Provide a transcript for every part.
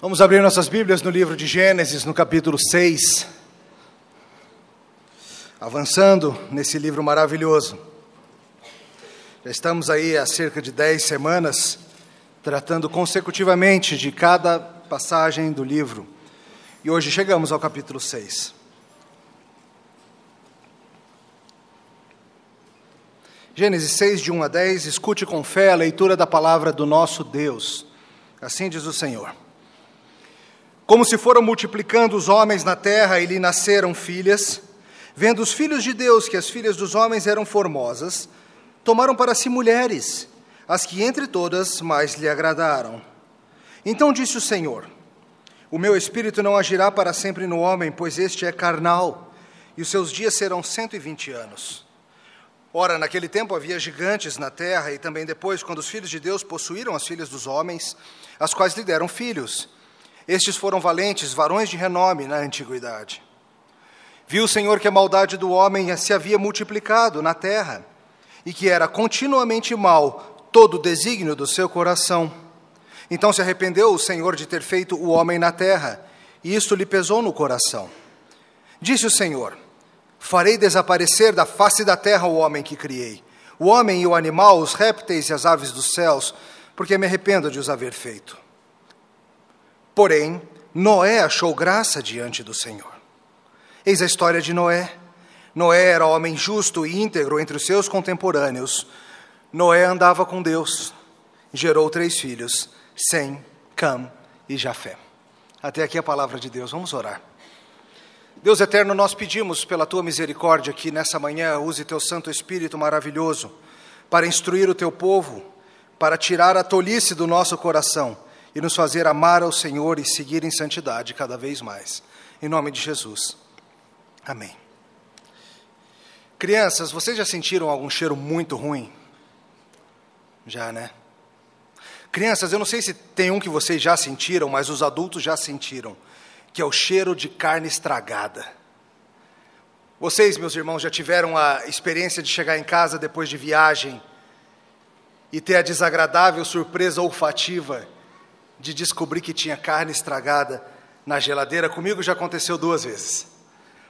Vamos abrir nossas Bíblias no livro de Gênesis, no capítulo 6. Avançando nesse livro maravilhoso. Já estamos aí há cerca de dez semanas tratando consecutivamente de cada passagem do livro. E hoje chegamos ao capítulo 6. Gênesis 6, de 1 a 10, escute com fé a leitura da palavra do nosso Deus. Assim diz o Senhor. Como se foram multiplicando os homens na terra e lhe nasceram filhas, vendo os filhos de Deus que as filhas dos homens eram formosas, tomaram para si mulheres, as que entre todas mais lhe agradaram. Então disse o Senhor: O meu espírito não agirá para sempre no homem, pois este é carnal, e os seus dias serão cento e vinte anos. Ora, naquele tempo havia gigantes na terra, e também depois, quando os filhos de Deus possuíram as filhas dos homens, as quais lhe deram filhos. Estes foram valentes, varões de renome na antiguidade. Viu o Senhor que a maldade do homem se havia multiplicado na terra, e que era continuamente mal todo o desígnio do seu coração. Então se arrependeu o Senhor de ter feito o homem na terra, e isto lhe pesou no coração. Disse o Senhor: Farei desaparecer da face da terra o homem que criei, o homem e o animal, os répteis e as aves dos céus, porque me arrependo de os haver feito. Porém, Noé achou graça diante do Senhor. Eis a história de Noé. Noé era homem justo e íntegro entre os seus contemporâneos. Noé andava com Deus, gerou três filhos, Sem, Cam e Jafé. Até aqui a palavra de Deus. Vamos orar. Deus eterno, nós pedimos pela tua misericórdia que nessa manhã use teu Santo Espírito maravilhoso para instruir o teu povo, para tirar a tolice do nosso coração e nos fazer amar ao Senhor e seguir em santidade cada vez mais. Em nome de Jesus. Amém. Crianças, vocês já sentiram algum cheiro muito ruim? Já, né? Crianças, eu não sei se tem um que vocês já sentiram, mas os adultos já sentiram, que é o cheiro de carne estragada. Vocês, meus irmãos, já tiveram a experiência de chegar em casa depois de viagem e ter a desagradável surpresa olfativa de descobrir que tinha carne estragada na geladeira. Comigo já aconteceu duas vezes.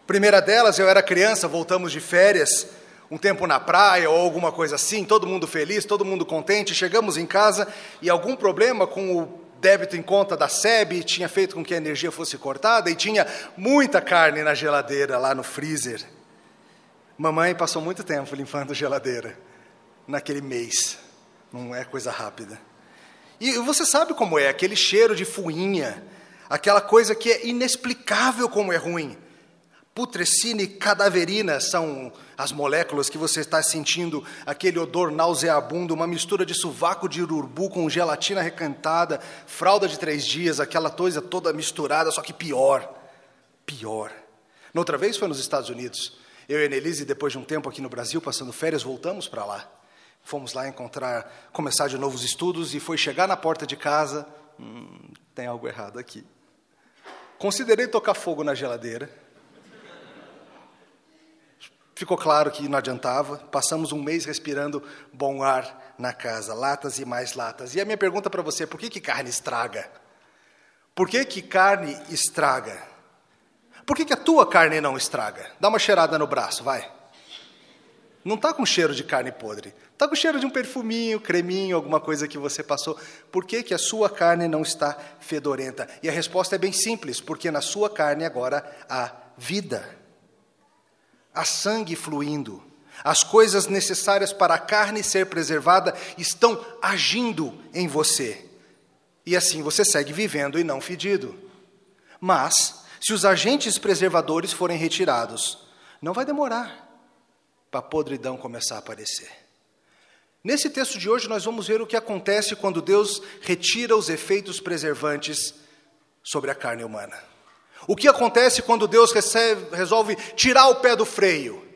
Primeira delas, eu era criança, voltamos de férias, um tempo na praia ou alguma coisa assim, todo mundo feliz, todo mundo contente. Chegamos em casa e algum problema com o débito em conta da SEB tinha feito com que a energia fosse cortada e tinha muita carne na geladeira, lá no freezer. Mamãe passou muito tempo limpando a geladeira naquele mês. Não é coisa rápida. E você sabe como é, aquele cheiro de fuinha, aquela coisa que é inexplicável como é ruim. Putrescina e cadaverina são as moléculas que você está sentindo, aquele odor nauseabundo, uma mistura de sovaco de urubu com gelatina recantada, fralda de três dias, aquela coisa toda misturada, só que pior. Pior. Noutra vez foi nos Estados Unidos. Eu e a Annelise, depois de um tempo aqui no Brasil, passando férias, voltamos para lá. Fomos lá encontrar, começar de novos estudos e foi chegar na porta de casa. Hum, tem algo errado aqui. Considerei tocar fogo na geladeira. Ficou claro que não adiantava. Passamos um mês respirando bom ar na casa, latas e mais latas. E a minha pergunta para você: por que, que carne estraga? Por que, que carne estraga? Por que, que a tua carne não estraga? Dá uma cheirada no braço, vai. Não está com cheiro de carne podre. Está com cheiro de um perfuminho, creminho, alguma coisa que você passou. Por que, que a sua carne não está fedorenta? E a resposta é bem simples: porque na sua carne agora há vida, há sangue fluindo. As coisas necessárias para a carne ser preservada estão agindo em você. E assim você segue vivendo e não fedido. Mas, se os agentes preservadores forem retirados, não vai demorar para a podridão começar a aparecer. Nesse texto de hoje, nós vamos ver o que acontece quando Deus retira os efeitos preservantes sobre a carne humana. O que acontece quando Deus recebe, resolve tirar o pé do freio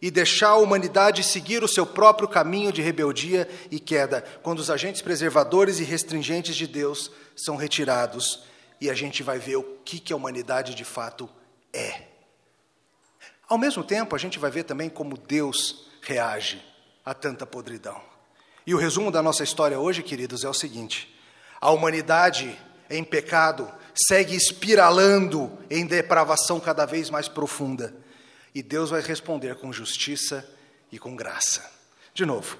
e deixar a humanidade seguir o seu próprio caminho de rebeldia e queda, quando os agentes preservadores e restringentes de Deus são retirados e a gente vai ver o que, que a humanidade de fato é. Ao mesmo tempo, a gente vai ver também como Deus reage a tanta podridão. E o resumo da nossa história hoje, queridos, é o seguinte: a humanidade em pecado, segue espiralando em depravação cada vez mais profunda. E Deus vai responder com justiça e com graça. De novo,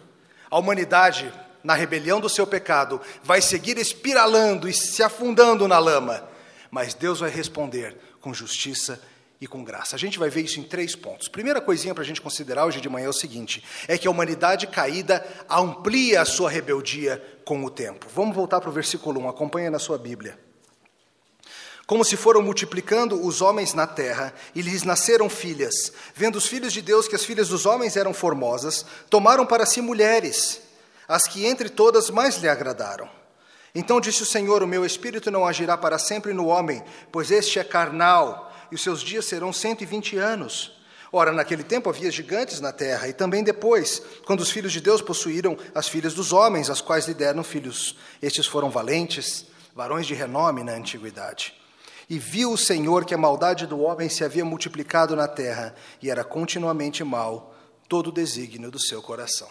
a humanidade, na rebelião do seu pecado, vai seguir espiralando e se afundando na lama, mas Deus vai responder com justiça e com graça. A gente vai ver isso em três pontos. Primeira coisinha para a gente considerar hoje de manhã é o seguinte: é que a humanidade caída amplia a sua rebeldia com o tempo. Vamos voltar para o versículo 1, acompanha na sua Bíblia. Como se foram multiplicando os homens na terra, e lhes nasceram filhas. Vendo os filhos de Deus que as filhas dos homens eram formosas, tomaram para si mulheres, as que entre todas mais lhe agradaram. Então disse o Senhor: O meu espírito não agirá para sempre no homem, pois este é carnal e os seus dias serão 120 anos. Ora, naquele tempo havia gigantes na terra, e também depois, quando os filhos de Deus possuíram as filhas dos homens, as quais lhe deram filhos. Estes foram valentes, varões de renome na antiguidade. E viu o Senhor que a maldade do homem se havia multiplicado na terra, e era continuamente mal todo o desígnio do seu coração.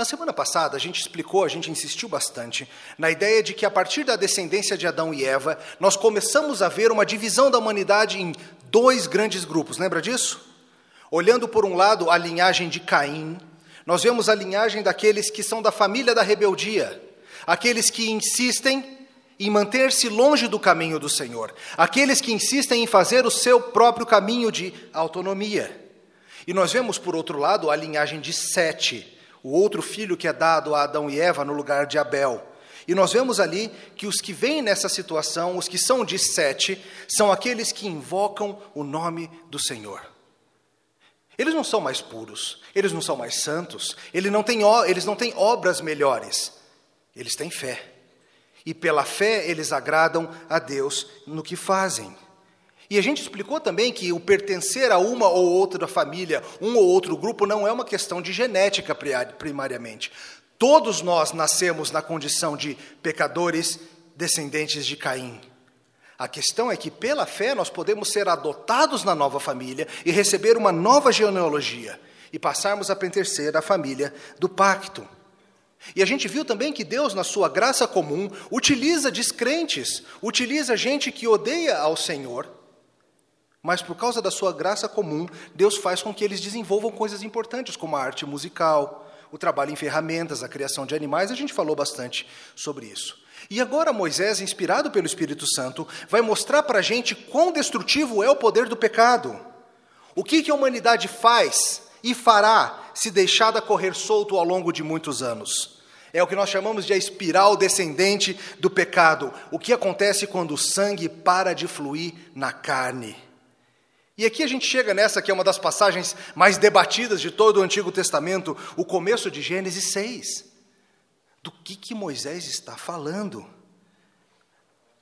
Na semana passada, a gente explicou, a gente insistiu bastante na ideia de que a partir da descendência de Adão e Eva, nós começamos a ver uma divisão da humanidade em dois grandes grupos. Lembra disso? Olhando por um lado a linhagem de Caim, nós vemos a linhagem daqueles que são da família da rebeldia, aqueles que insistem em manter-se longe do caminho do Senhor, aqueles que insistem em fazer o seu próprio caminho de autonomia. E nós vemos, por outro lado, a linhagem de Sete, o outro filho que é dado a Adão e Eva no lugar de Abel. E nós vemos ali que os que vêm nessa situação, os que são de Sete, são aqueles que invocam o nome do Senhor. Eles não são mais puros, eles não são mais santos, eles não têm, eles não têm obras melhores, eles têm fé. E pela fé eles agradam a Deus no que fazem. E a gente explicou também que o pertencer a uma ou outra família, um ou outro grupo, não é uma questão de genética primariamente. Todos nós nascemos na condição de pecadores descendentes de Caim. A questão é que, pela fé, nós podemos ser adotados na nova família e receber uma nova genealogia e passarmos a pertencer à família do pacto. E a gente viu também que Deus, na sua graça comum, utiliza descrentes, utiliza gente que odeia ao Senhor mas por causa da sua graça comum, Deus faz com que eles desenvolvam coisas importantes, como a arte musical, o trabalho em ferramentas, a criação de animais. A gente falou bastante sobre isso. E agora Moisés, inspirado pelo Espírito Santo, vai mostrar para a gente quão destrutivo é o poder do pecado. O que, que a humanidade faz e fará se deixada correr solto ao longo de muitos anos. É o que nós chamamos de a espiral descendente do pecado. O que acontece quando o sangue para de fluir na carne. E aqui a gente chega nessa que é uma das passagens mais debatidas de todo o Antigo Testamento, o começo de Gênesis 6. Do que, que Moisés está falando?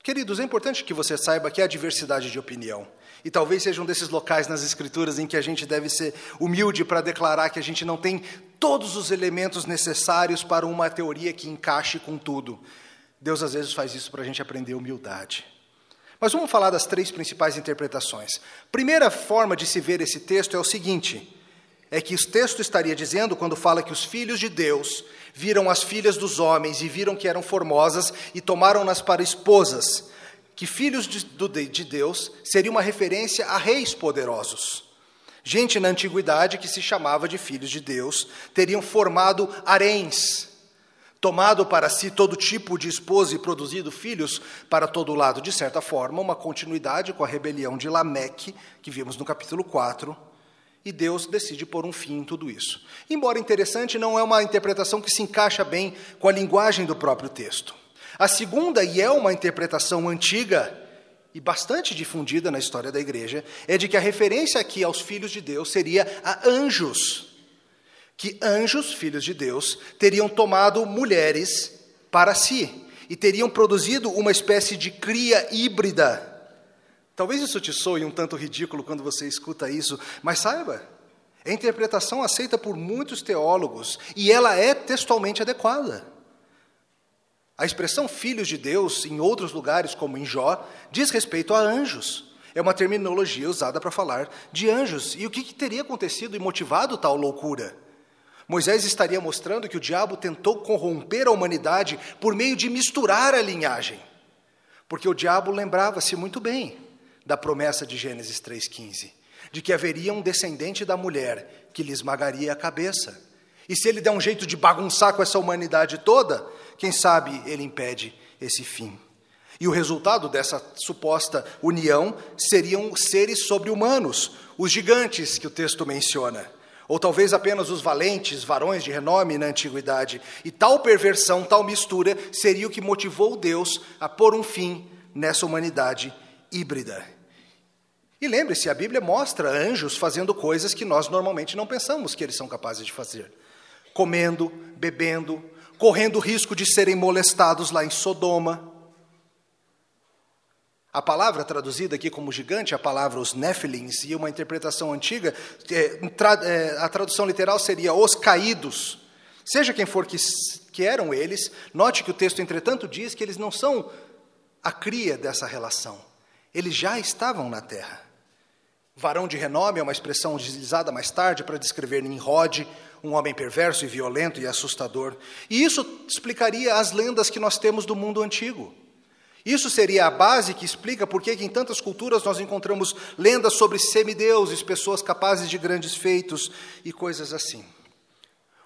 Queridos, é importante que você saiba que há diversidade de opinião. E talvez seja um desses locais nas Escrituras em que a gente deve ser humilde para declarar que a gente não tem todos os elementos necessários para uma teoria que encaixe com tudo. Deus às vezes faz isso para a gente aprender humildade. Mas vamos falar das três principais interpretações. Primeira forma de se ver esse texto é o seguinte: é que o texto estaria dizendo, quando fala que os filhos de Deus viram as filhas dos homens e viram que eram formosas e tomaram-nas para esposas, que filhos de, de Deus seria uma referência a reis poderosos. Gente na antiguidade que se chamava de filhos de Deus teriam formado haréns, tomado para si todo tipo de esposa e produzido filhos para todo lado, de certa forma, uma continuidade com a rebelião de Lameque, que vimos no capítulo 4, e Deus decide pôr um fim em tudo isso. Embora interessante, não é uma interpretação que se encaixa bem com a linguagem do próprio texto. A segunda, e é uma interpretação antiga e bastante difundida na história da igreja, é de que a referência aqui aos filhos de Deus seria a anjos que anjos, filhos de Deus, teriam tomado mulheres para si e teriam produzido uma espécie de cria híbrida. Talvez isso te soe um tanto ridículo quando você escuta isso, mas saiba, é interpretação aceita por muitos teólogos e ela é textualmente adequada. A expressão filhos de Deus, em outros lugares, como em Jó, diz respeito a anjos. É uma terminologia usada para falar de anjos. E o que, que teria acontecido e motivado tal loucura? Moisés estaria mostrando que o diabo tentou corromper a humanidade por meio de misturar a linhagem. Porque o diabo lembrava-se muito bem da promessa de Gênesis 3,15, de que haveria um descendente da mulher que lhe esmagaria a cabeça. E se ele der um jeito de bagunçar com essa humanidade toda, quem sabe ele impede esse fim. E o resultado dessa suposta união seriam seres sobre-humanos, os gigantes que o texto menciona, ou talvez apenas os valentes, varões de renome na antiguidade. E tal perversão, tal mistura, seria o que motivou Deus a pôr um fim nessa humanidade híbrida. E lembre-se, a Bíblia mostra anjos fazendo coisas que nós normalmente não pensamos que eles são capazes de fazer: comendo, bebendo, correndo o risco de serem molestados lá em Sodoma. A palavra traduzida aqui como gigante, a palavra os Nephilims, e uma interpretação antiga, é, é, a tradução literal seria os caídos. Seja quem for que, que eram eles, note que o texto, entretanto, diz que eles não são a cria dessa relação. Eles já estavam na terra. Varão de renome é uma expressão utilizada mais tarde para descrever Nimrod, um homem perverso e violento e assustador. E isso explicaria as lendas que nós temos do mundo antigo. Isso seria a base que explica por que em tantas culturas nós encontramos lendas sobre semideuses, pessoas capazes de grandes feitos e coisas assim.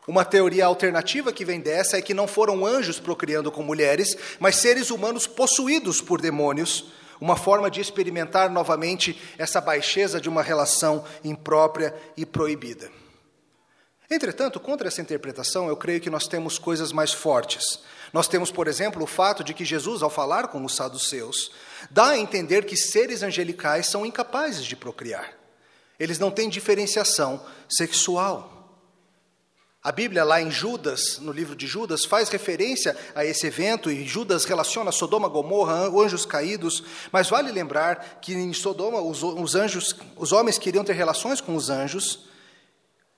Uma teoria alternativa que vem dessa é que não foram anjos procriando com mulheres, mas seres humanos possuídos por demônios, uma forma de experimentar novamente essa baixeza de uma relação imprópria e proibida. Entretanto, contra essa interpretação, eu creio que nós temos coisas mais fortes. Nós temos, por exemplo, o fato de que Jesus, ao falar com os saduceus, dá a entender que seres angelicais são incapazes de procriar. Eles não têm diferenciação sexual. A Bíblia, lá em Judas, no livro de Judas, faz referência a esse evento e Judas relaciona Sodoma, Gomorra, anjos caídos. Mas vale lembrar que em Sodoma os, os anjos, os homens queriam ter relações com os anjos,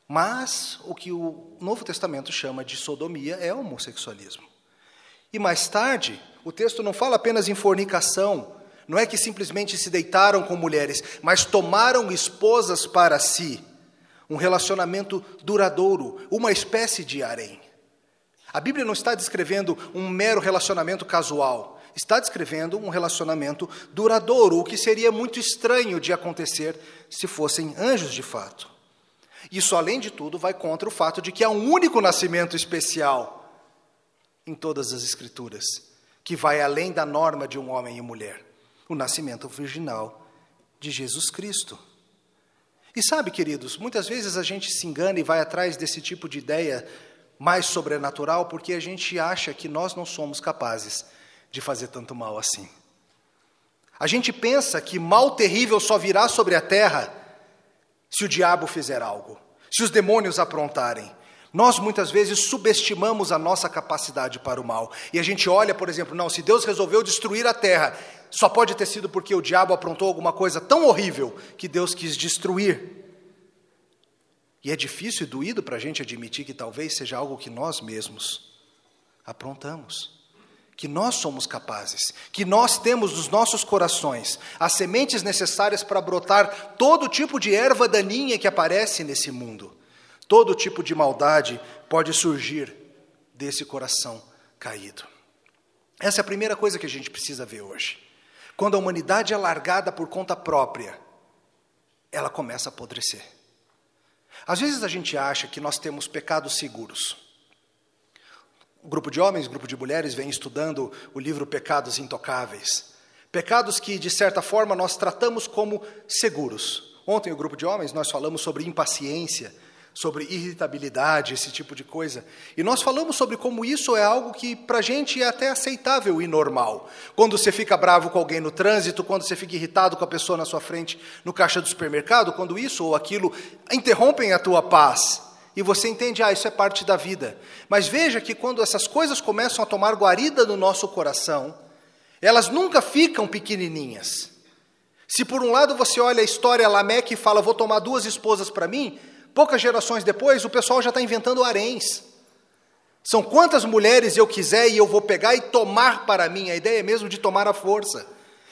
mas o que o Novo Testamento chama de sodomia é homossexualismo. E mais tarde, o texto não fala apenas em fornicação, não é que simplesmente se deitaram com mulheres, mas tomaram esposas para si um relacionamento duradouro, uma espécie de harém. A Bíblia não está descrevendo um mero relacionamento casual, está descrevendo um relacionamento duradouro, o que seria muito estranho de acontecer se fossem anjos de fato. Isso, além de tudo, vai contra o fato de que há um único nascimento especial em todas as Escrituras, que vai além da norma de um homem e mulher o nascimento virginal de Jesus Cristo. E sabe, queridos, muitas vezes a gente se engana e vai atrás desse tipo de ideia mais sobrenatural porque a gente acha que nós não somos capazes de fazer tanto mal assim. A gente pensa que mal terrível só virá sobre a terra se o diabo fizer algo, se os demônios aprontarem. Nós muitas vezes subestimamos a nossa capacidade para o mal. E a gente olha, por exemplo, não, se Deus resolveu destruir a terra, só pode ter sido porque o diabo aprontou alguma coisa tão horrível que Deus quis destruir. E é difícil e doído para a gente admitir que talvez seja algo que nós mesmos aprontamos. Que nós somos capazes, que nós temos nos nossos corações as sementes necessárias para brotar todo tipo de erva daninha que aparece nesse mundo. Todo tipo de maldade pode surgir desse coração caído. Essa é a primeira coisa que a gente precisa ver hoje. Quando a humanidade é largada por conta própria, ela começa a apodrecer. Às vezes a gente acha que nós temos pecados seguros. O grupo de homens, grupo de mulheres vem estudando o livro Pecados Intocáveis. Pecados que, de certa forma, nós tratamos como seguros. Ontem, o grupo de homens, nós falamos sobre impaciência, sobre irritabilidade, esse tipo de coisa. E nós falamos sobre como isso é algo que para a gente é até aceitável e normal. Quando você fica bravo com alguém no trânsito, quando você fica irritado com a pessoa na sua frente no caixa do supermercado, quando isso ou aquilo interrompem a tua paz. E você entende, ah, isso é parte da vida. Mas veja que quando essas coisas começam a tomar guarida no nosso coração, elas nunca ficam pequenininhas. Se por um lado você olha a história Lameque e fala, vou tomar duas esposas para mim, Poucas gerações depois, o pessoal já está inventando haréns. São quantas mulheres eu quiser e eu vou pegar e tomar para mim. A ideia é mesmo de tomar a força.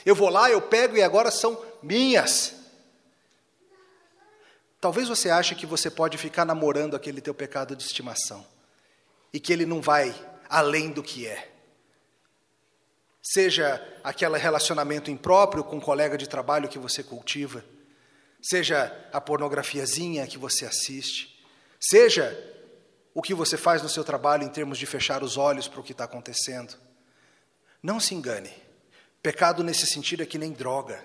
Eu vou lá, eu pego e agora são minhas. Talvez você ache que você pode ficar namorando aquele teu pecado de estimação e que ele não vai além do que é. seja aquele relacionamento impróprio com um colega de trabalho que você cultiva, seja a pornografiazinha que você assiste, seja o que você faz no seu trabalho em termos de fechar os olhos para o que está acontecendo. Não se engane, pecado nesse sentido é que nem droga.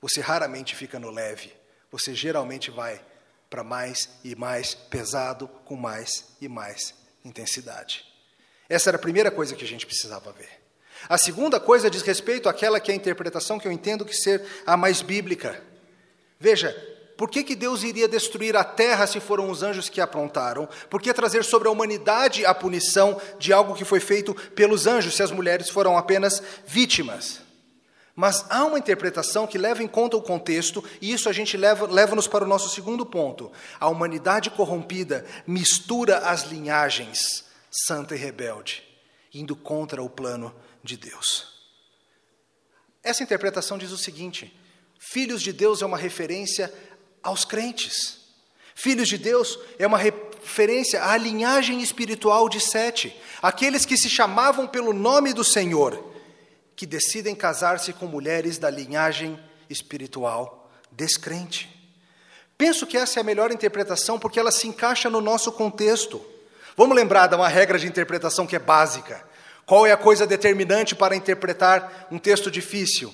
Você raramente fica no leve, você geralmente vai para mais e mais pesado, com mais e mais intensidade. Essa era a primeira coisa que a gente precisava ver. A segunda coisa diz respeito àquela que é a interpretação que eu entendo que ser a mais bíblica. Veja, por que, que Deus iria destruir a terra se foram os anjos que aprontaram? Por que trazer sobre a humanidade a punição de algo que foi feito pelos anjos, se as mulheres foram apenas vítimas? Mas há uma interpretação que leva em conta o contexto, e isso a gente leva-nos leva para o nosso segundo ponto. A humanidade corrompida mistura as linhagens, santa e rebelde, indo contra o plano de Deus. Essa interpretação diz o seguinte: filhos de Deus é uma referência aos crentes. Filhos de Deus é uma referência à linhagem espiritual de Sete, aqueles que se chamavam pelo nome do Senhor que decidem casar-se com mulheres da linhagem espiritual descrente. Penso que essa é a melhor interpretação porque ela se encaixa no nosso contexto. Vamos lembrar de uma regra de interpretação que é básica. Qual é a coisa determinante para interpretar um texto difícil?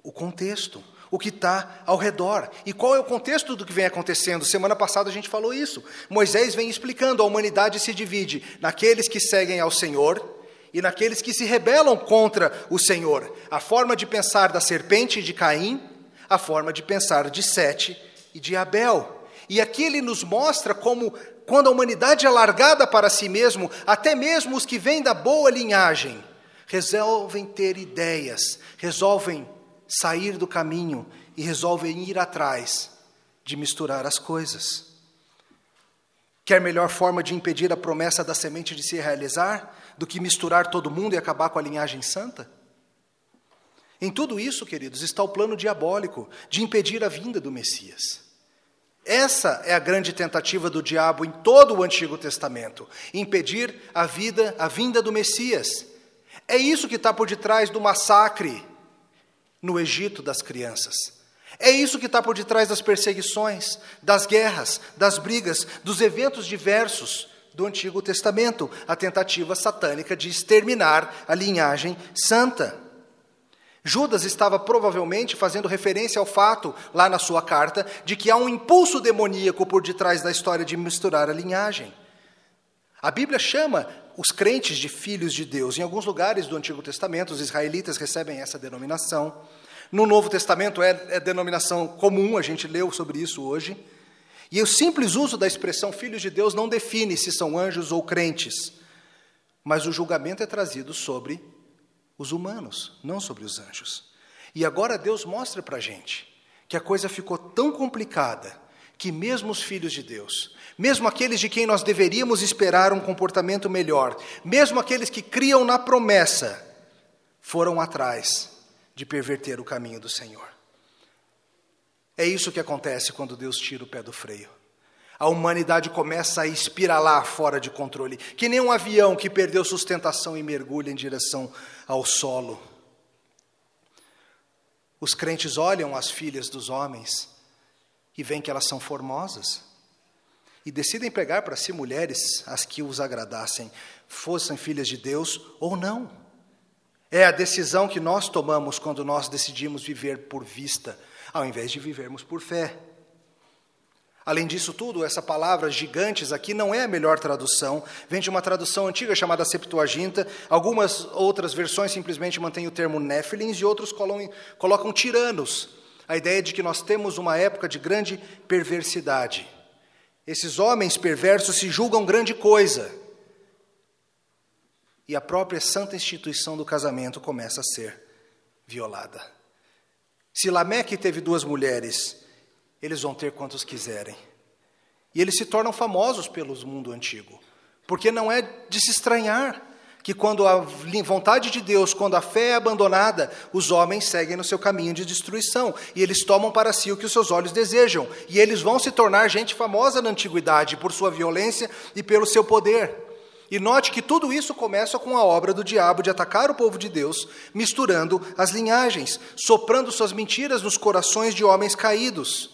O contexto, o que está ao redor. E qual é o contexto do que vem acontecendo? Semana passada a gente falou isso. Moisés vem explicando: a humanidade se divide naqueles que seguem ao Senhor e naqueles que se rebelam contra o Senhor. A forma de pensar da serpente de Caim, a forma de pensar de Sete e de Abel. E aqui ele nos mostra como, quando a humanidade é largada para si mesmo, até mesmo os que vêm da boa linhagem, resolvem ter ideias, resolvem sair do caminho e resolvem ir atrás de misturar as coisas. Quer melhor forma de impedir a promessa da semente de se realizar? do que misturar todo mundo e acabar com a linhagem santa? Em tudo isso, queridos, está o plano diabólico de impedir a vinda do Messias. Essa é a grande tentativa do diabo em todo o Antigo Testamento, impedir a vida, a vinda do Messias. É isso que está por detrás do massacre no Egito das crianças. É isso que está por detrás das perseguições, das guerras, das brigas, dos eventos diversos do Antigo Testamento, a tentativa satânica de exterminar a linhagem santa. Judas estava provavelmente fazendo referência ao fato, lá na sua carta, de que há um impulso demoníaco por detrás da história de misturar a linhagem. A Bíblia chama os crentes de filhos de Deus. Em alguns lugares do Antigo Testamento, os israelitas recebem essa denominação. No Novo Testamento é, é denominação comum, a gente leu sobre isso hoje. E o simples uso da expressão filhos de Deus não define se são anjos ou crentes, mas o julgamento é trazido sobre os humanos, não sobre os anjos. E agora Deus mostra para a gente que a coisa ficou tão complicada que mesmo os filhos de Deus, mesmo aqueles de quem nós deveríamos esperar um comportamento melhor, mesmo aqueles que criam na promessa, foram atrás de perverter o caminho do Senhor. É isso que acontece quando Deus tira o pé do freio. A humanidade começa a espiralar fora de controle, que nem um avião que perdeu sustentação e mergulha em direção ao solo. Os crentes olham as filhas dos homens e veem que elas são formosas e decidem pegar para si mulheres as que os agradassem, fossem filhas de Deus ou não. É a decisão que nós tomamos quando nós decidimos viver por vista ao invés de vivermos por fé. Além disso tudo, essa palavra gigantes aqui não é a melhor tradução, vem de uma tradução antiga chamada Septuaginta. Algumas outras versões simplesmente mantêm o termo Néfilins e outros colocam, colocam tiranos. A ideia de que nós temos uma época de grande perversidade. Esses homens perversos se julgam grande coisa. E a própria santa instituição do casamento começa a ser violada. Se Lameque teve duas mulheres, eles vão ter quantos quiserem. E eles se tornam famosos pelo mundo antigo, porque não é de se estranhar que quando a vontade de Deus, quando a fé é abandonada, os homens seguem no seu caminho de destruição e eles tomam para si o que os seus olhos desejam, e eles vão se tornar gente famosa na antiguidade por sua violência e pelo seu poder. E note que tudo isso começa com a obra do diabo de atacar o povo de Deus, misturando as linhagens, soprando suas mentiras nos corações de homens caídos.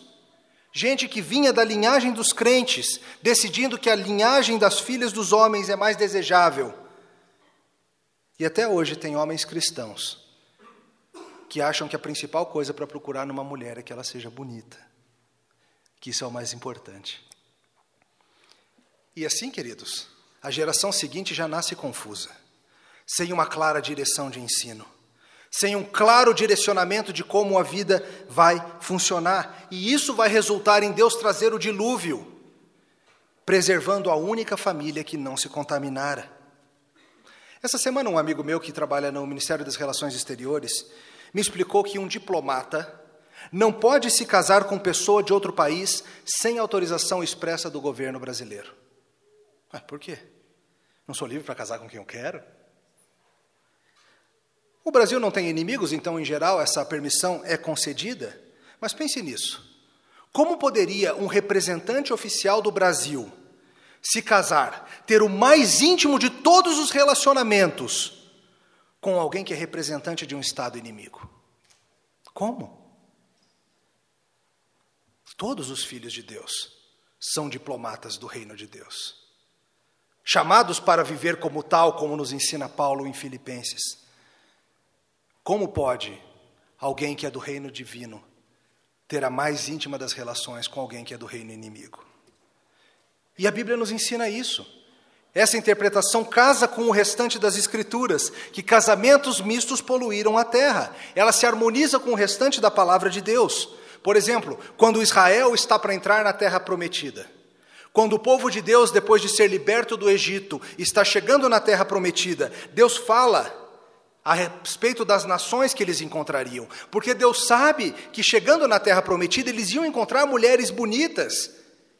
Gente que vinha da linhagem dos crentes, decidindo que a linhagem das filhas dos homens é mais desejável. E até hoje tem homens cristãos que acham que a principal coisa para procurar numa mulher é que ela seja bonita, que isso é o mais importante. E assim, queridos, a geração seguinte já nasce confusa, sem uma clara direção de ensino, sem um claro direcionamento de como a vida vai funcionar. E isso vai resultar em Deus trazer o dilúvio, preservando a única família que não se contaminara. Essa semana, um amigo meu que trabalha no Ministério das Relações Exteriores me explicou que um diplomata não pode se casar com pessoa de outro país sem autorização expressa do governo brasileiro. Ah, por quê? Não sou livre para casar com quem eu quero? O Brasil não tem inimigos, então, em geral, essa permissão é concedida. Mas pense nisso. Como poderia um representante oficial do Brasil se casar, ter o mais íntimo de todos os relacionamentos com alguém que é representante de um Estado inimigo. Como? Todos os filhos de Deus são diplomatas do reino de Deus, chamados para viver como tal, como nos ensina Paulo em Filipenses. Como pode alguém que é do reino divino ter a mais íntima das relações com alguém que é do reino inimigo? E a Bíblia nos ensina isso. Essa interpretação casa com o restante das Escrituras, que casamentos mistos poluíram a terra. Ela se harmoniza com o restante da palavra de Deus. Por exemplo, quando Israel está para entrar na terra prometida. Quando o povo de Deus, depois de ser liberto do Egito, está chegando na terra prometida, Deus fala a respeito das nações que eles encontrariam, porque Deus sabe que chegando na terra prometida eles iam encontrar mulheres bonitas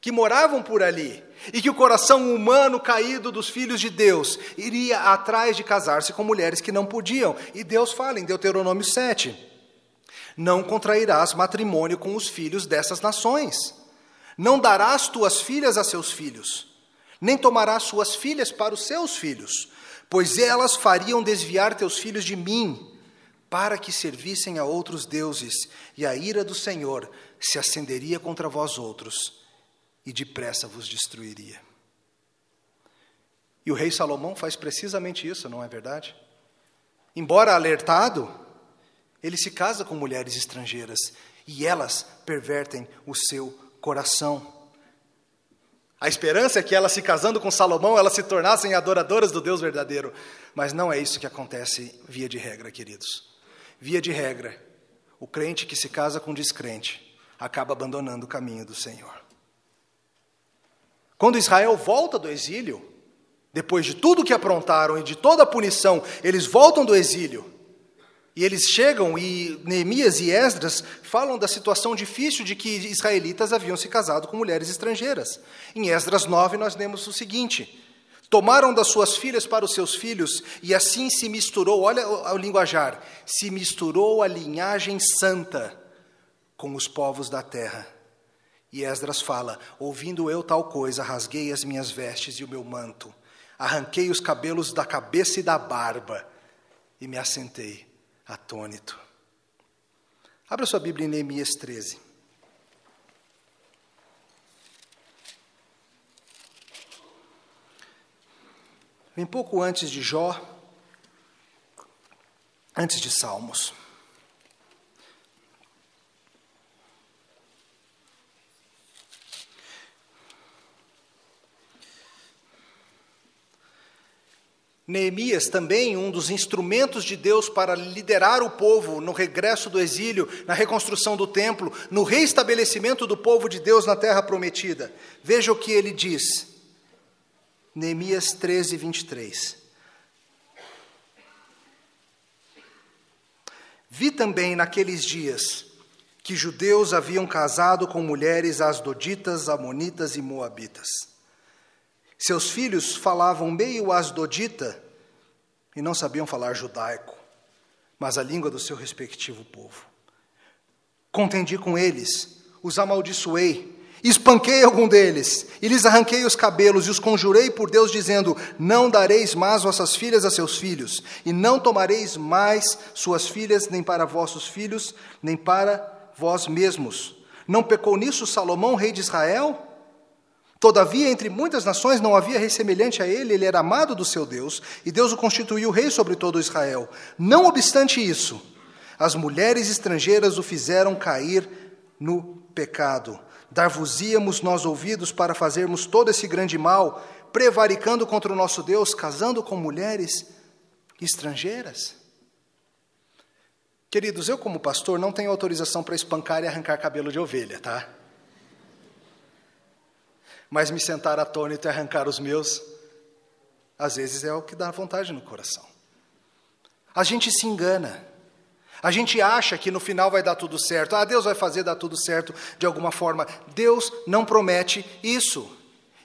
que moravam por ali, e que o coração humano caído dos filhos de Deus iria atrás de casar-se com mulheres que não podiam. E Deus fala em Deuteronômio 7: Não contrairás matrimônio com os filhos dessas nações, não darás tuas filhas a seus filhos, nem tomarás suas filhas para os seus filhos, pois elas fariam desviar teus filhos de mim, para que servissem a outros deuses, e a ira do Senhor se acenderia contra vós outros e depressa vos destruiria. E o rei Salomão faz precisamente isso, não é verdade? Embora alertado, ele se casa com mulheres estrangeiras e elas pervertem o seu coração. A esperança é que elas se casando com Salomão, elas se tornassem adoradoras do Deus verdadeiro. Mas não é isso que acontece via de regra, queridos. Via de regra, o crente que se casa com descrente acaba abandonando o caminho do Senhor. Quando Israel volta do exílio, depois de tudo que aprontaram e de toda a punição, eles voltam do exílio. E eles chegam e Neemias e Esdras falam da situação difícil de que israelitas haviam se casado com mulheres estrangeiras. Em Esdras 9 nós lemos o seguinte: Tomaram das suas filhas para os seus filhos, e assim se misturou, olha o linguajar, se misturou a linhagem santa com os povos da terra. E Esdras fala: Ouvindo eu tal coisa, rasguei as minhas vestes e o meu manto, arranquei os cabelos da cabeça e da barba e me assentei atônito. Abra sua Bíblia em Neemias 13. Vem pouco antes de Jó, antes de Salmos. Neemias, também um dos instrumentos de Deus para liderar o povo no regresso do exílio, na reconstrução do templo, no reestabelecimento do povo de Deus na terra prometida. Veja o que ele diz. Neemias 13, 23. Vi também naqueles dias que judeus haviam casado com mulheres asdoditas, amonitas e moabitas seus filhos falavam meio asdodita e não sabiam falar judaico, mas a língua do seu respectivo povo. Contendi com eles, os amaldiçoei Espanquei algum deles, e lhes arranquei os cabelos, e os conjurei por Deus, dizendo: Não dareis mais vossas filhas a seus filhos, e não tomareis mais suas filhas, nem para vossos filhos, nem para vós mesmos. Não pecou nisso Salomão, rei de Israel? Todavia, entre muitas nações não havia rei semelhante a ele, ele era amado do seu Deus, e Deus o constituiu rei sobre todo Israel. Não obstante isso, as mulheres estrangeiras o fizeram cair no pecado Dar-vos-íamos nós ouvidos para fazermos todo esse grande mal, prevaricando contra o nosso Deus, casando com mulheres estrangeiras? Queridos, eu, como pastor, não tenho autorização para espancar e arrancar cabelo de ovelha, tá? Mas me sentar atônito e arrancar os meus, às vezes é o que dá vontade no coração. A gente se engana. A gente acha que no final vai dar tudo certo. Ah, Deus vai fazer dar tudo certo de alguma forma. Deus não promete isso.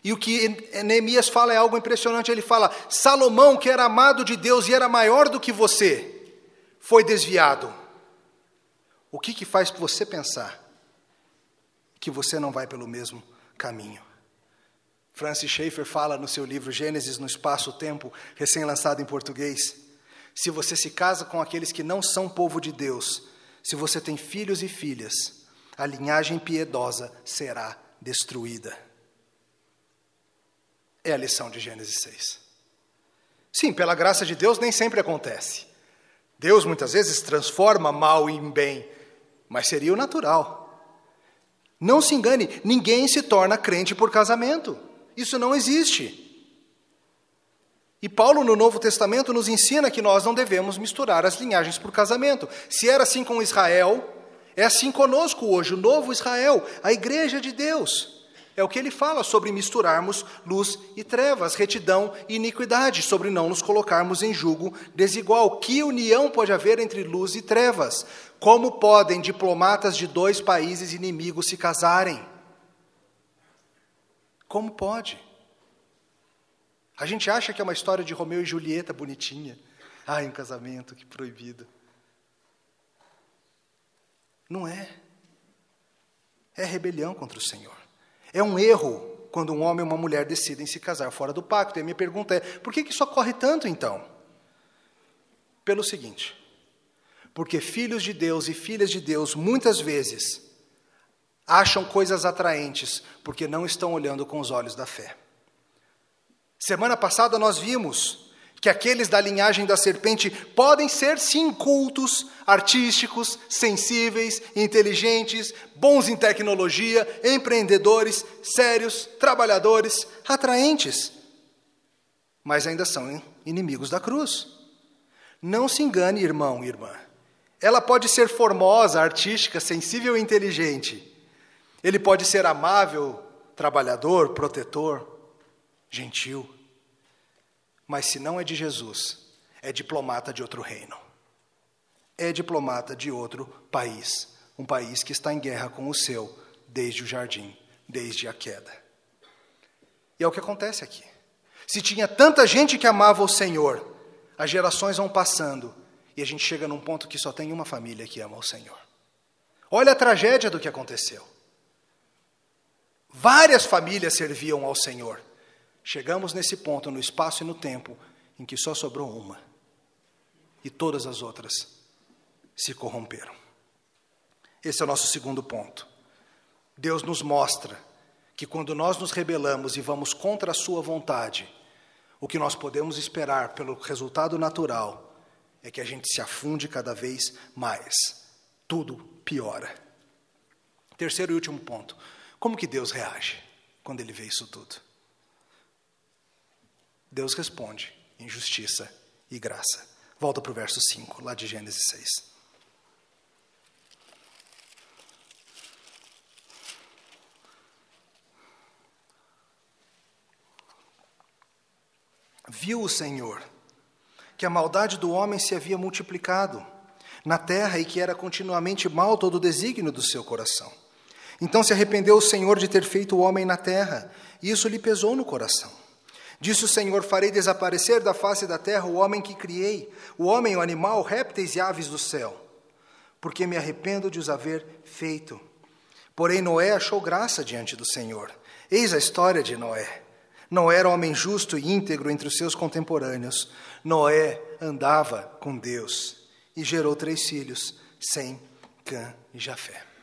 E o que Neemias fala é algo impressionante. Ele fala: Salomão, que era amado de Deus e era maior do que você, foi desviado. O que, que faz você pensar que você não vai pelo mesmo caminho? Francis Schaeffer fala no seu livro Gênesis no Espaço-Tempo, recém-lançado em português se você se casa com aqueles que não são povo de Deus, se você tem filhos e filhas, a linhagem piedosa será destruída. É a lição de Gênesis 6. Sim, pela graça de Deus nem sempre acontece. Deus muitas vezes transforma mal em bem, mas seria o natural. Não se engane, ninguém se torna crente por casamento. Isso não existe. E Paulo, no Novo Testamento, nos ensina que nós não devemos misturar as linhagens por casamento. Se era assim com Israel, é assim conosco hoje, o novo Israel, a igreja de Deus. É o que ele fala sobre misturarmos luz e trevas, retidão e iniquidade, sobre não nos colocarmos em julgo desigual. Que união pode haver entre luz e trevas? Como podem diplomatas de dois países inimigos se casarem? Como pode? A gente acha que é uma história de Romeu e Julieta bonitinha. Ai, um casamento, que proibido. Não é. É rebelião contra o Senhor. É um erro quando um homem e uma mulher decidem se casar fora do pacto. E a minha pergunta é: por que, que isso ocorre tanto então? Pelo seguinte: porque filhos de Deus e filhas de Deus muitas vezes acham coisas atraentes porque não estão olhando com os olhos da fé. Semana passada nós vimos que aqueles da linhagem da serpente podem ser sim cultos, artísticos, sensíveis, inteligentes, bons em tecnologia, empreendedores, sérios, trabalhadores, atraentes, mas ainda são inimigos da cruz. Não se engane, irmão e irmã. Ela pode ser formosa, artística, sensível e inteligente. Ele pode ser amável, trabalhador, protetor gentil. Mas se não é de Jesus, é diplomata de outro reino. É diplomata de outro país, um país que está em guerra com o seu desde o jardim, desde a queda. E é o que acontece aqui. Se tinha tanta gente que amava o Senhor, as gerações vão passando e a gente chega num ponto que só tem uma família que ama o Senhor. Olha a tragédia do que aconteceu. Várias famílias serviam ao Senhor, Chegamos nesse ponto, no espaço e no tempo, em que só sobrou uma. E todas as outras se corromperam. Esse é o nosso segundo ponto. Deus nos mostra que quando nós nos rebelamos e vamos contra a Sua vontade, o que nós podemos esperar pelo resultado natural é que a gente se afunde cada vez mais. Tudo piora. Terceiro e último ponto. Como que Deus reage quando ele vê isso tudo? Deus responde em justiça e graça. Volta para o verso 5, lá de Gênesis 6. Viu o Senhor que a maldade do homem se havia multiplicado na terra e que era continuamente mal todo o desígnio do seu coração. Então se arrependeu o Senhor de ter feito o homem na terra, e isso lhe pesou no coração. Disse o Senhor: Farei desaparecer da face da terra o homem que criei, o homem, o animal, répteis e aves do céu, porque me arrependo de os haver feito. Porém, Noé achou graça diante do Senhor. Eis a história de Noé. Noé era homem justo e íntegro entre os seus contemporâneos. Noé andava com Deus e gerou três filhos, Sem, Cã e Jafé.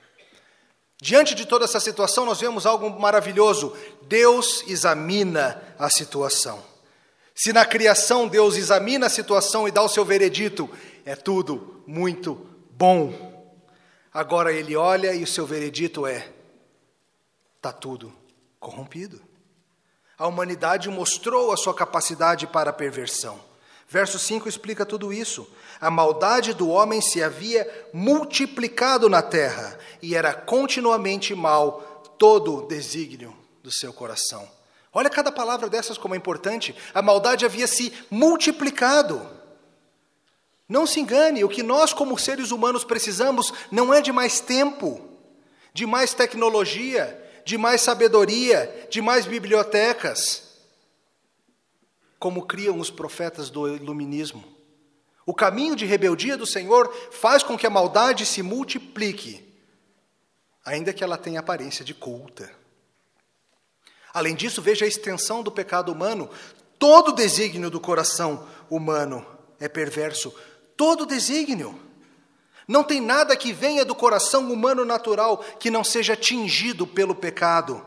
Diante de toda essa situação, nós vemos algo maravilhoso. Deus examina a situação. Se na criação Deus examina a situação e dá o seu veredito, é tudo muito bom. Agora ele olha e o seu veredito é: está tudo corrompido. A humanidade mostrou a sua capacidade para a perversão. Verso 5 explica tudo isso. A maldade do homem se havia multiplicado na terra e era continuamente mal todo o desígnio do seu coração. Olha cada palavra dessas como é importante. A maldade havia se multiplicado. Não se engane, o que nós, como seres humanos, precisamos não é de mais tempo, de mais tecnologia, de mais sabedoria, de mais bibliotecas, como criam os profetas do iluminismo. O caminho de rebeldia do Senhor faz com que a maldade se multiplique, ainda que ela tenha aparência de culta. Além disso, veja a extensão do pecado humano. Todo desígnio do coração humano é perverso todo desígnio. Não tem nada que venha do coração humano natural que não seja tingido pelo pecado.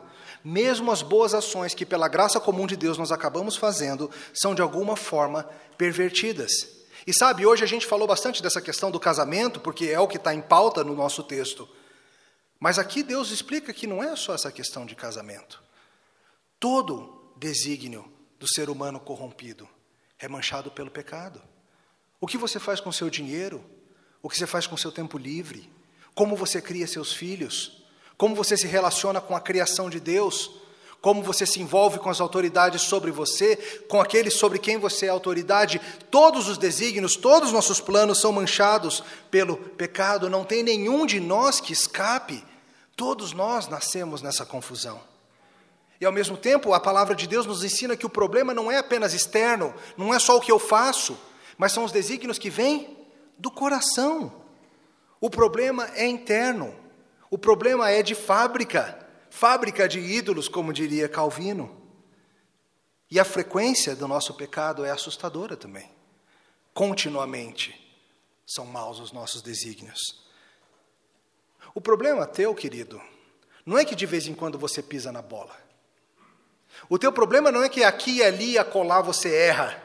Mesmo as boas ações que, pela graça comum de Deus, nós acabamos fazendo, são de alguma forma pervertidas. E sabe, hoje a gente falou bastante dessa questão do casamento, porque é o que está em pauta no nosso texto. Mas aqui Deus explica que não é só essa questão de casamento. Todo desígnio do ser humano corrompido é manchado pelo pecado. O que você faz com seu dinheiro? O que você faz com seu tempo livre? Como você cria seus filhos? Como você se relaciona com a criação de Deus? Como você se envolve com as autoridades sobre você, com aqueles sobre quem você é autoridade? Todos os desígnios, todos os nossos planos são manchados pelo pecado, não tem nenhum de nós que escape. Todos nós nascemos nessa confusão. E ao mesmo tempo, a palavra de Deus nos ensina que o problema não é apenas externo, não é só o que eu faço, mas são os desígnios que vêm do coração. O problema é interno, o problema é de fábrica, fábrica de ídolos, como diria Calvino. E a frequência do nosso pecado é assustadora também. Continuamente são maus os nossos desígnios. O problema teu, querido, não é que de vez em quando você pisa na bola. O teu problema não é que aqui e ali e acolá você erra.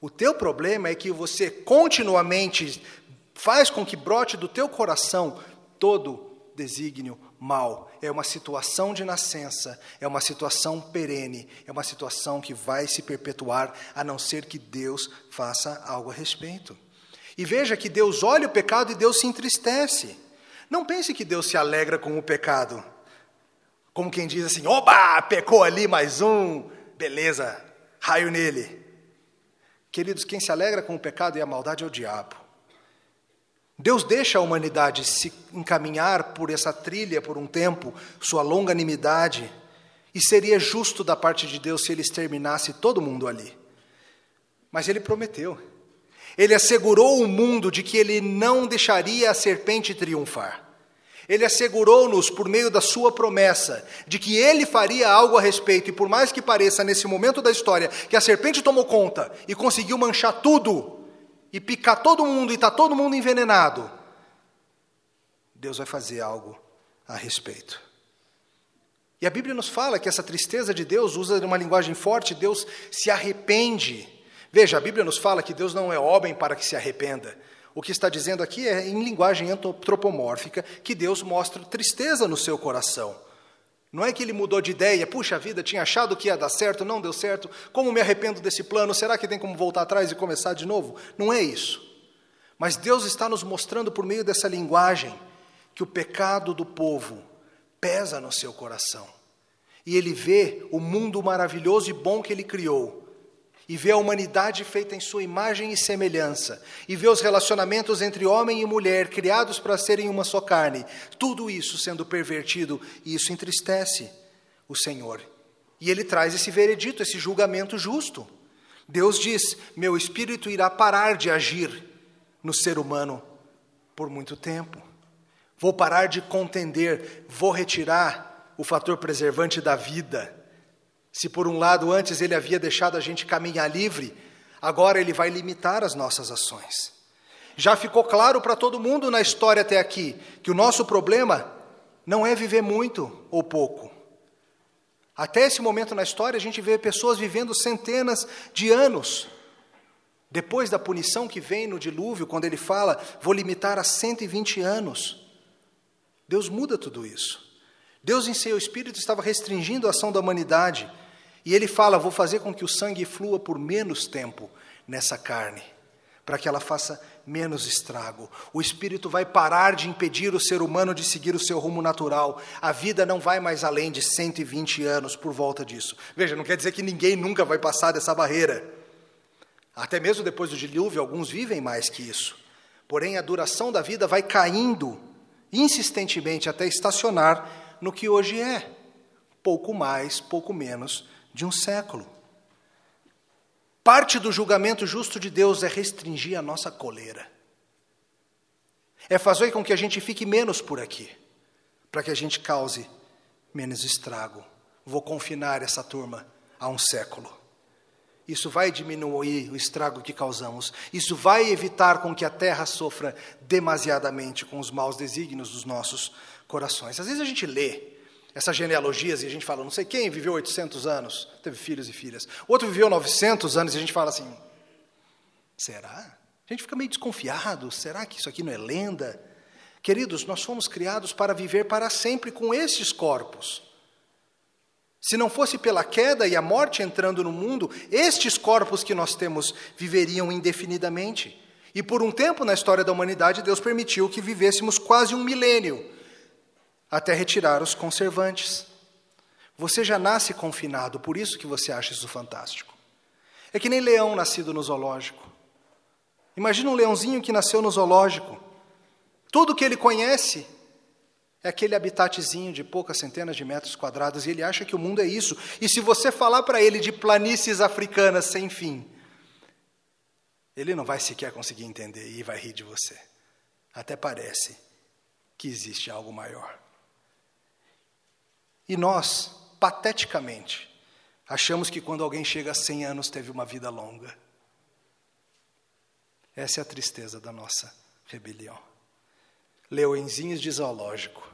O teu problema é que você continuamente faz com que brote do teu coração todo desígnio mal. É uma situação de nascença, é uma situação perene, é uma situação que vai se perpetuar a não ser que Deus faça algo a respeito. E veja que Deus olha o pecado e Deus se entristece. Não pense que Deus se alegra com o pecado. Como quem diz assim: oba, pecou ali mais um, beleza, raio nele. Queridos, quem se alegra com o pecado e a maldade é o diabo. Deus deixa a humanidade se encaminhar por essa trilha por um tempo, sua longanimidade, e seria justo da parte de Deus se ele exterminasse todo mundo ali. Mas ele prometeu. Ele assegurou o mundo de que ele não deixaria a serpente triunfar. Ele assegurou-nos, por meio da sua promessa, de que ele faria algo a respeito, e por mais que pareça nesse momento da história que a serpente tomou conta e conseguiu manchar tudo, e picar todo mundo, e está todo mundo envenenado, Deus vai fazer algo a respeito. E a Bíblia nos fala que essa tristeza de Deus usa uma linguagem forte, Deus se arrepende. Veja, a Bíblia nos fala que Deus não é homem para que se arrependa. O que está dizendo aqui é, em linguagem antropomórfica, que Deus mostra tristeza no seu coração. Não é que ele mudou de ideia, puxa vida, tinha achado que ia dar certo, não deu certo, como me arrependo desse plano, será que tem como voltar atrás e começar de novo? Não é isso. Mas Deus está nos mostrando por meio dessa linguagem que o pecado do povo pesa no seu coração. E ele vê o mundo maravilhoso e bom que ele criou e vê a humanidade feita em sua imagem e semelhança, e vê os relacionamentos entre homem e mulher criados para serem uma só carne, tudo isso sendo pervertido, e isso entristece o Senhor. E ele traz esse veredito, esse julgamento justo. Deus diz: Meu espírito irá parar de agir no ser humano por muito tempo. Vou parar de contender, vou retirar o fator preservante da vida. Se por um lado antes ele havia deixado a gente caminhar livre, agora ele vai limitar as nossas ações. Já ficou claro para todo mundo na história até aqui que o nosso problema não é viver muito ou pouco. Até esse momento na história, a gente vê pessoas vivendo centenas de anos. Depois da punição que vem no dilúvio, quando ele fala, vou limitar a 120 anos. Deus muda tudo isso. Deus, em seu espírito, estava restringindo a ação da humanidade. E ele fala: vou fazer com que o sangue flua por menos tempo nessa carne, para que ela faça menos estrago. O espírito vai parar de impedir o ser humano de seguir o seu rumo natural. A vida não vai mais além de 120 anos por volta disso. Veja, não quer dizer que ninguém nunca vai passar dessa barreira. Até mesmo depois do dilúvio, alguns vivem mais que isso. Porém, a duração da vida vai caindo insistentemente até estacionar no que hoje é, pouco mais, pouco menos de um século. Parte do julgamento justo de Deus é restringir a nossa coleira. É fazer com que a gente fique menos por aqui, para que a gente cause menos estrago. Vou confinar essa turma a um século. Isso vai diminuir o estrago que causamos. Isso vai evitar com que a terra sofra demasiadamente com os maus desígnios dos nossos corações. Às vezes a gente lê essas genealogias e a gente fala, não sei quem viveu 800 anos, teve filhos e filhas. Outro viveu 900 anos e a gente fala assim: será? A gente fica meio desconfiado: será que isso aqui não é lenda? Queridos, nós fomos criados para viver para sempre com estes corpos. Se não fosse pela queda e a morte entrando no mundo, estes corpos que nós temos viveriam indefinidamente. E por um tempo na história da humanidade, Deus permitiu que vivêssemos quase um milênio até retirar os conservantes. Você já nasce confinado, por isso que você acha isso fantástico. É que nem leão nascido no zoológico. Imagina um leãozinho que nasceu no zoológico. Tudo que ele conhece é aquele habitatzinho de poucas centenas de metros quadrados e ele acha que o mundo é isso. E se você falar para ele de planícies africanas sem fim, ele não vai sequer conseguir entender e vai rir de você. Até parece que existe algo maior. E nós, pateticamente, achamos que quando alguém chega a 100 anos teve uma vida longa. Essa é a tristeza da nossa rebelião. Leõezinhos de zoológico,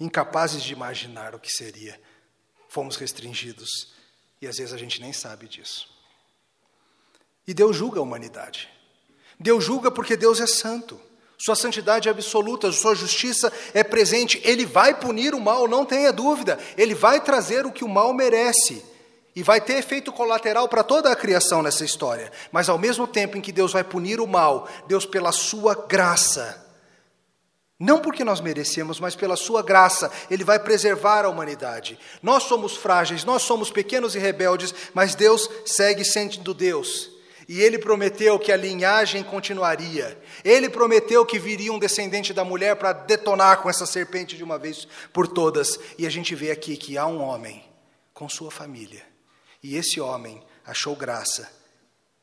incapazes de imaginar o que seria, fomos restringidos e às vezes a gente nem sabe disso. E Deus julga a humanidade. Deus julga porque Deus é santo. Sua santidade é absoluta, sua justiça é presente. Ele vai punir o mal, não tenha dúvida. Ele vai trazer o que o mal merece. E vai ter efeito colateral para toda a criação nessa história. Mas ao mesmo tempo em que Deus vai punir o mal, Deus, pela sua graça, não porque nós merecemos, mas pela sua graça, Ele vai preservar a humanidade. Nós somos frágeis, nós somos pequenos e rebeldes, mas Deus segue sendo Deus. E ele prometeu que a linhagem continuaria. Ele prometeu que viria um descendente da mulher para detonar com essa serpente de uma vez por todas. E a gente vê aqui que há um homem com sua família. E esse homem achou graça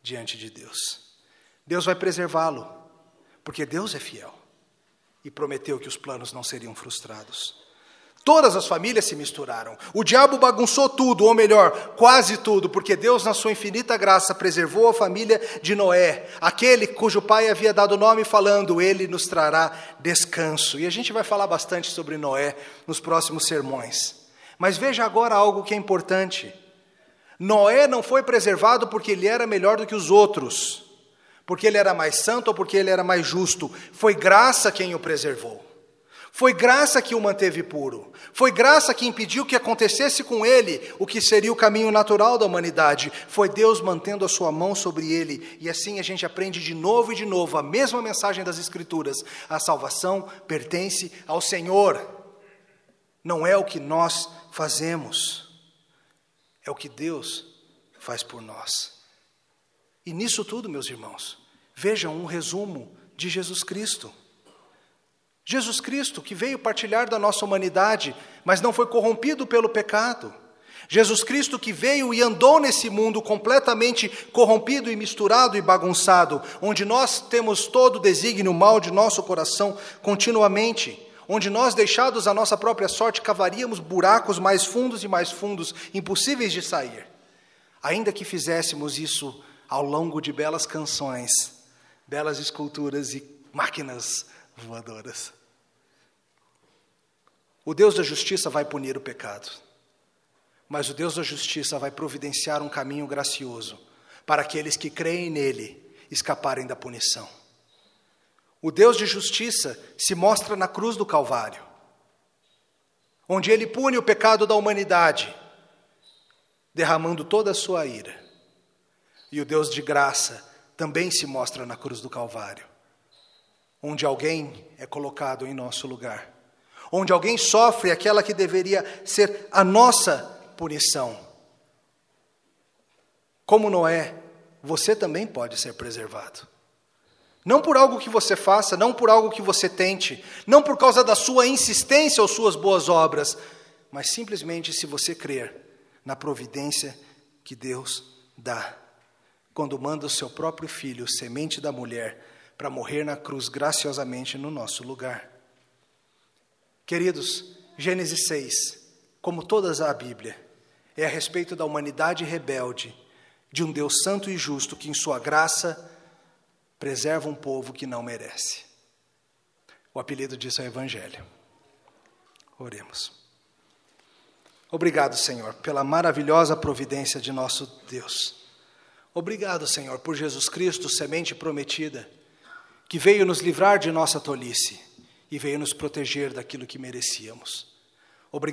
diante de Deus. Deus vai preservá-lo, porque Deus é fiel e prometeu que os planos não seriam frustrados. Todas as famílias se misturaram. O diabo bagunçou tudo, ou melhor, quase tudo, porque Deus, na sua infinita graça, preservou a família de Noé, aquele cujo pai havia dado nome, falando: Ele nos trará descanso. E a gente vai falar bastante sobre Noé nos próximos sermões. Mas veja agora algo que é importante. Noé não foi preservado porque ele era melhor do que os outros, porque ele era mais santo ou porque ele era mais justo. Foi graça quem o preservou. Foi graça que o manteve puro. Foi graça que impediu que acontecesse com ele o que seria o caminho natural da humanidade. Foi Deus mantendo a sua mão sobre ele. E assim a gente aprende de novo e de novo a mesma mensagem das Escrituras: a salvação pertence ao Senhor. Não é o que nós fazemos, é o que Deus faz por nós. E nisso tudo, meus irmãos, vejam um resumo de Jesus Cristo. Jesus Cristo, que veio partilhar da nossa humanidade, mas não foi corrompido pelo pecado. Jesus Cristo que veio e andou nesse mundo completamente corrompido e misturado e bagunçado, onde nós temos todo o desígnio mal de nosso coração continuamente, onde nós, deixados à nossa própria sorte, cavaríamos buracos mais fundos e mais fundos, impossíveis de sair. Ainda que fizéssemos isso ao longo de belas canções, belas esculturas e máquinas voadoras. O Deus da justiça vai punir o pecado. Mas o Deus da justiça vai providenciar um caminho gracioso para aqueles que creem nele escaparem da punição. O Deus de justiça se mostra na cruz do Calvário, onde ele pune o pecado da humanidade, derramando toda a sua ira. E o Deus de graça também se mostra na cruz do Calvário, onde alguém é colocado em nosso lugar, onde alguém sofre aquela que deveria ser a nossa punição. Como Noé, você também pode ser preservado. Não por algo que você faça, não por algo que você tente, não por causa da sua insistência ou suas boas obras, mas simplesmente se você crer na providência que Deus dá. Quando manda o seu próprio filho, semente da mulher, para morrer na cruz graciosamente no nosso lugar. Queridos, Gênesis 6, como todas a Bíblia, é a respeito da humanidade rebelde, de um Deus santo e justo que, em sua graça, preserva um povo que não merece. O apelido disso é Evangelho. Oremos. Obrigado, Senhor, pela maravilhosa providência de nosso Deus. Obrigado, Senhor, por Jesus Cristo, semente prometida, que veio nos livrar de nossa tolice e veio nos proteger daquilo que merecíamos. Obrigado.